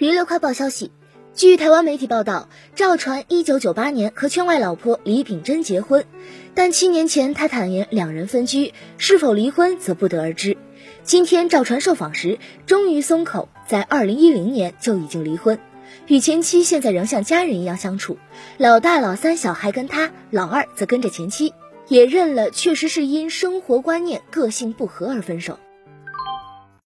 娱乐快报消息，据台湾媒体报道，赵传一九九八年和圈外老婆李秉珍结婚，但七年前他坦言两人分居，是否离婚则不得而知。今天赵传受访时，终于松口，在二零一零年就已经离婚，与前妻现在仍像家人一样相处，老大老三小孩跟他，老二则跟着前妻，也认了确实是因生活观念、个性不合而分手。